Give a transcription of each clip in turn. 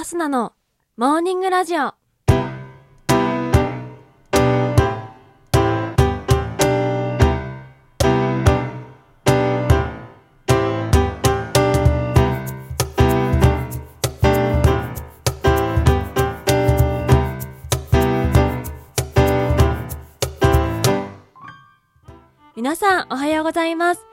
アスナのモーニングラジオ。皆さんおはようございます。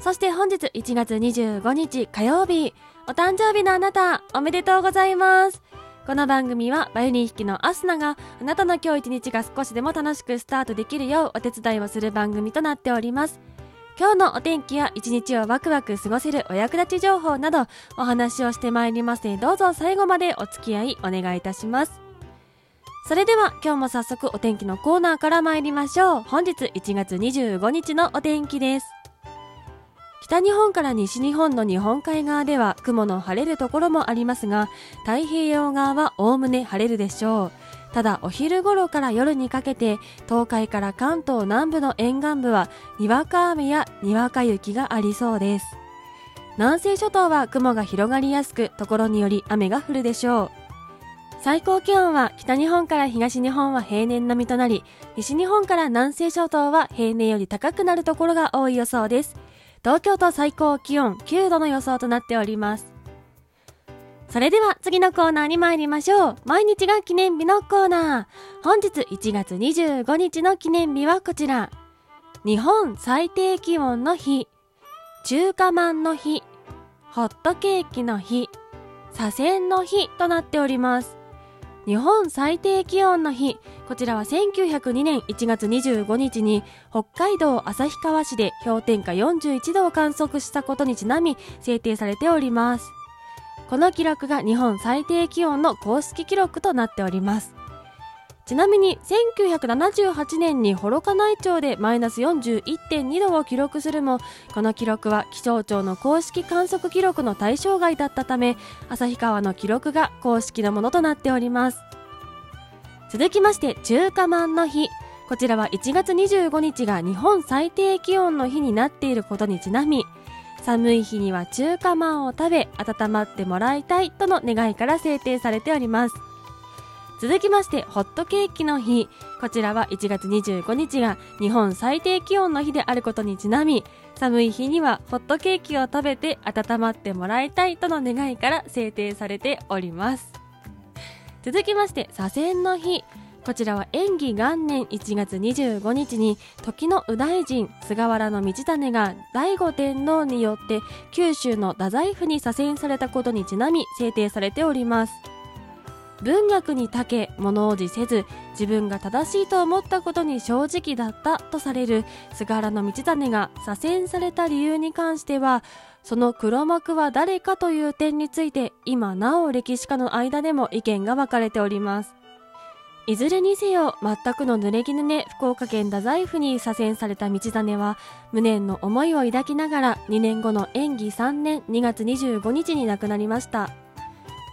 そして本日1月25日火曜日、お誕生日のあなた、おめでとうございます。この番組はバイオリン弾きのアスナがあなたの今日一日が少しでも楽しくスタートできるようお手伝いをする番組となっております。今日のお天気や一日をワクワク過ごせるお役立ち情報などお話をしてまいりますのでどうぞ最後までお付き合いお願いいたします。それでは今日も早速お天気のコーナーから参りましょう。本日1月25日のお天気です。北日本から西日本の日本海側では雲の晴れるところもありますが、太平洋側はおおむね晴れるでしょう。ただお昼頃から夜にかけて東海から関東南部の沿岸部はにわか雨やにわか雪がありそうです。南西諸島は雲が広がりやすく、ところにより雨が降るでしょう。最高気温は北日本から東日本は平年並みとなり、西日本から南西諸島は平年より高くなるところが多い予想です。東京都最高気温9度の予想となっております。それでは次のコーナーに参りましょう。毎日が記念日のコーナー。本日1月25日の記念日はこちら。日本最低気温の日、中華まんの日、ホットケーキの日、左遷の日となっております。日本最低気温の日、こちらは1902年1月25日に北海道旭川市で氷点下41度を観測したことにちなみ制定されております。この記録が日本最低気温の公式記録となっております。ちなみに1978年に幌加内町でマイナス41.2度を記録するもこの記録は気象庁の公式観測記録の対象外だったため旭川の記録が公式のものとなっております。続きまして中華まんの日。こちらは1月25日が日本最低気温の日になっていることにちなみ寒い日には中華まんを食べ温まってもらいたいとの願いから制定されております。続きましてホットケーキの日。こちらは1月25日が日本最低気温の日であることにちなみ寒い日にはホットケーキを食べて温まってもらいたいとの願いから制定されております。続きまして左遷の日。こちらは延紀元年1月25日に時の右大臣菅原道真が醍醐天皇によって九州の太宰府に左遷されたことにちなみ制定されております。文学に長け物おじせず自分が正しいと思ったことに正直だったとされる菅原道真が左遷された理由に関してはその黒幕は誰かという点について今なお歴史家の間でも意見が分かれております。いずれにせよ全くの濡れ衣ね福岡県太宰府に左遷された道真は無念の思いを抱きながら2年後の演技3年2月25日に亡くなりました。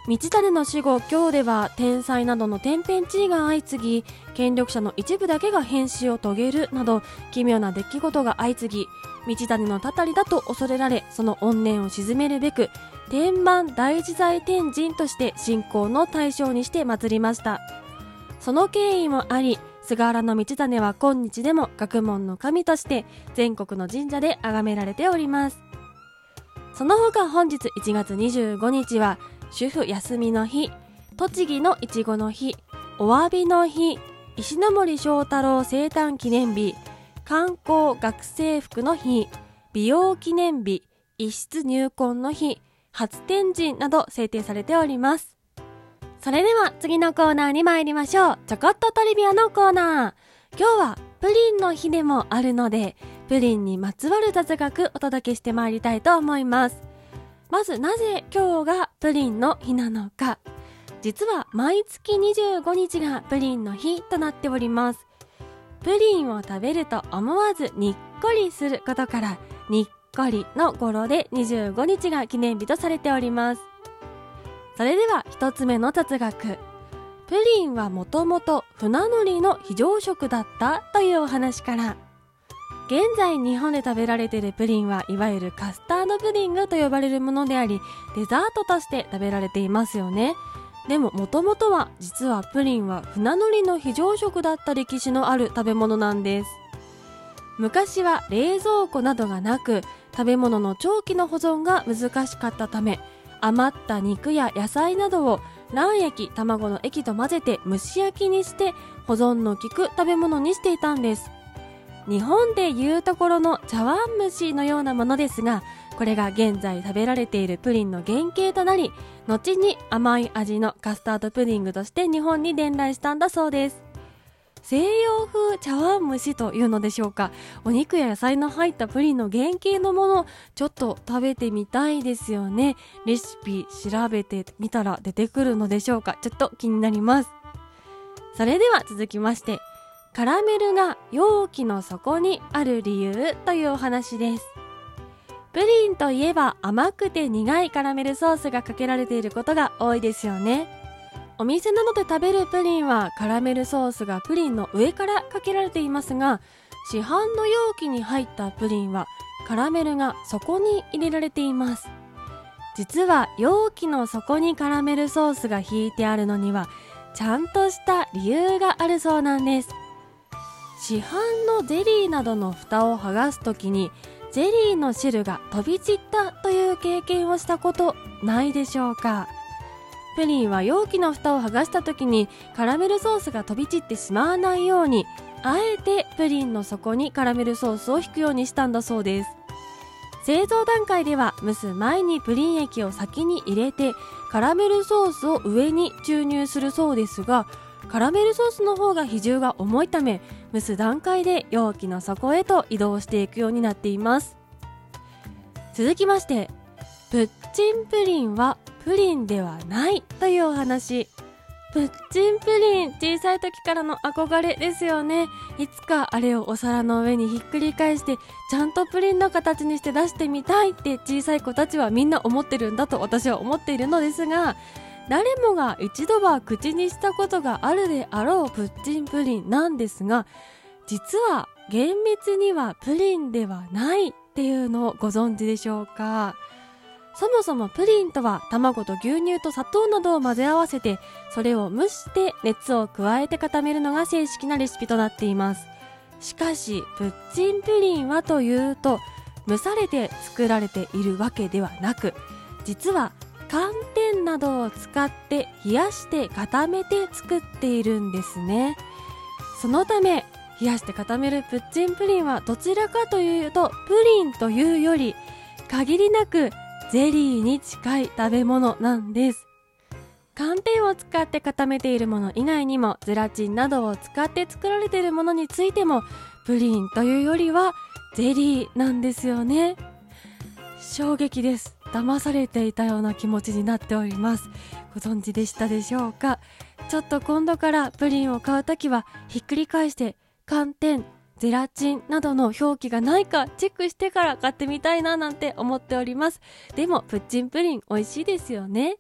道種の死後今日では天災などの天変地異が相次ぎ権力者の一部だけが変死を遂げるなど奇妙な出来事が相次ぎ道種のたたりだと恐れられその怨念を鎮めるべく天満大自在天神として信仰の対象にして祀りました。その経緯もあり菅原道真は今日でも学問の神として全国の神社で崇められております。その他本日1月25日は主婦休みの日、栃木のいちごの日、お詫びの日、石森章太郎生誕記念日、観光学生服の日、美容記念日、一室入婚の日、初天神など制定されております。それでは次のコーナーに参りましょう。ちょこっとトリビアのコーナー。今日はプリンの日でもあるので、プリンにまつわる雑学お届けしてまいりたいと思います。まずなぜ今日がプリンの日なのか。実は毎月25日がプリンの日となっております。プリンを食べると思わずにっこりすることから、にっこりの語呂で25日が記念日とされております。それでは一つ目の雑学。プリンはもともと船乗りの非常食だったというお話から、現在日本で食べられているプリンはいわゆるカスタードプディングと呼ばれるものであり、デザートとして食べられていますよね。でももともとは実はプリンは船乗りの非常食だった歴史のある食べ物なんです昔は冷蔵庫などがなく食べ物の長期の保存が難しかったため余った肉や野菜などを卵液卵の液と混ぜて蒸し焼きにして保存の効く食べ物にしていたんです日本でいうところの茶碗蒸しのようなものですがこれが現在食べられているプリンの原型となり後に甘い味のカスタードプディングとして日本に伝来したんだそうです。西洋風茶碗蒸しというのでしょうか。お肉や野菜の入ったプリンの原型のものちょっと食べてみたいですよね。レシピ調べてみたら出てくるのでしょうか。ちょっと気になります。それでは続きましてカラメルが容器の底にある理由というお話です。プリンといえば甘くて苦いカラメルソースがかけられていることが多いですよね。お店などで食べるプリンはカラメルソースがプリンの上からかけられていますが市販の容器に入ったプリンはカラメルが底に入れられています。実は容器の底にカラメルソースが引いてあるのにはちゃんとした理由があるそうなんです。市販のゼリーなどの蓋を剥がす時にゼリーの汁が飛び散ったという経験をしたことないでしょうか。プリンは容器の蓋を剥がした時にカラメルソースが飛び散ってしまわないようにあえてプリンの底にカラメルソースを引くようにしたんだそうです。製造段階では蒸す前にプリン液を先に入れてカラメルソースを上に注入するそうですがカラメルソースの方が比重が重いため蒸す段階で容器の底へと移動していくようになっています。続きましてプッチンプリンはプリンではないというお話。プッチンプリン小さい時からの憧れですよね。いつかあれをお皿の上にひっくり返してちゃんとプリンの形にして出してみたいって小さい子たちはみんな思ってるんだと私は思っているのですが誰もが一度は口にしたことがあるであろうプッチンプリンなんですが実は厳密にはプリンではないっていうのをご存知でしょうか？そもそもプリンとは卵と牛乳と砂糖などを混ぜ合わせてそれを蒸して熱を加えて固めるのが正式なレシピとなっています。しかしプッチンプリンはというと蒸されて作られているわけではなく実は寒天などを使って冷やして固めて作っているんですね。そのため冷やして固めるプッチンプリンはどちらかというとプリンというより限りなくゼリーに近い食べ物なんです。寒天を使って固めているもの以外にもゼラチンなどを使って作られているものについてもプリンというよりはゼリーなんですよね。衝撃です。騙されていたような気持ちになっておりますご存知でしたでしょうか？ちょっと今度からプリンを買うときはひっくり返して寒天ゼラチンなどの表記がないかチェックしてから買ってみたいななんて思っております。でも、プッチンプリン美味しいですよね。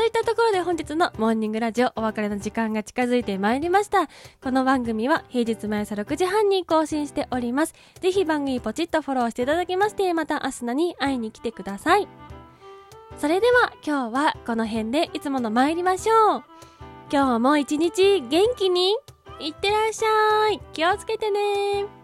といったところで本日のモーニングラジオお別れの時間が近づいてまいりました。この番組は平日毎朝6時半に更新しております。ぜひ番組ポチッとフォローしていただきまして、また明日に会いに来てください。それでは今日はこの辺でいつもの参りましょう。今日も一日元気にいってらっしゃい気をつけてね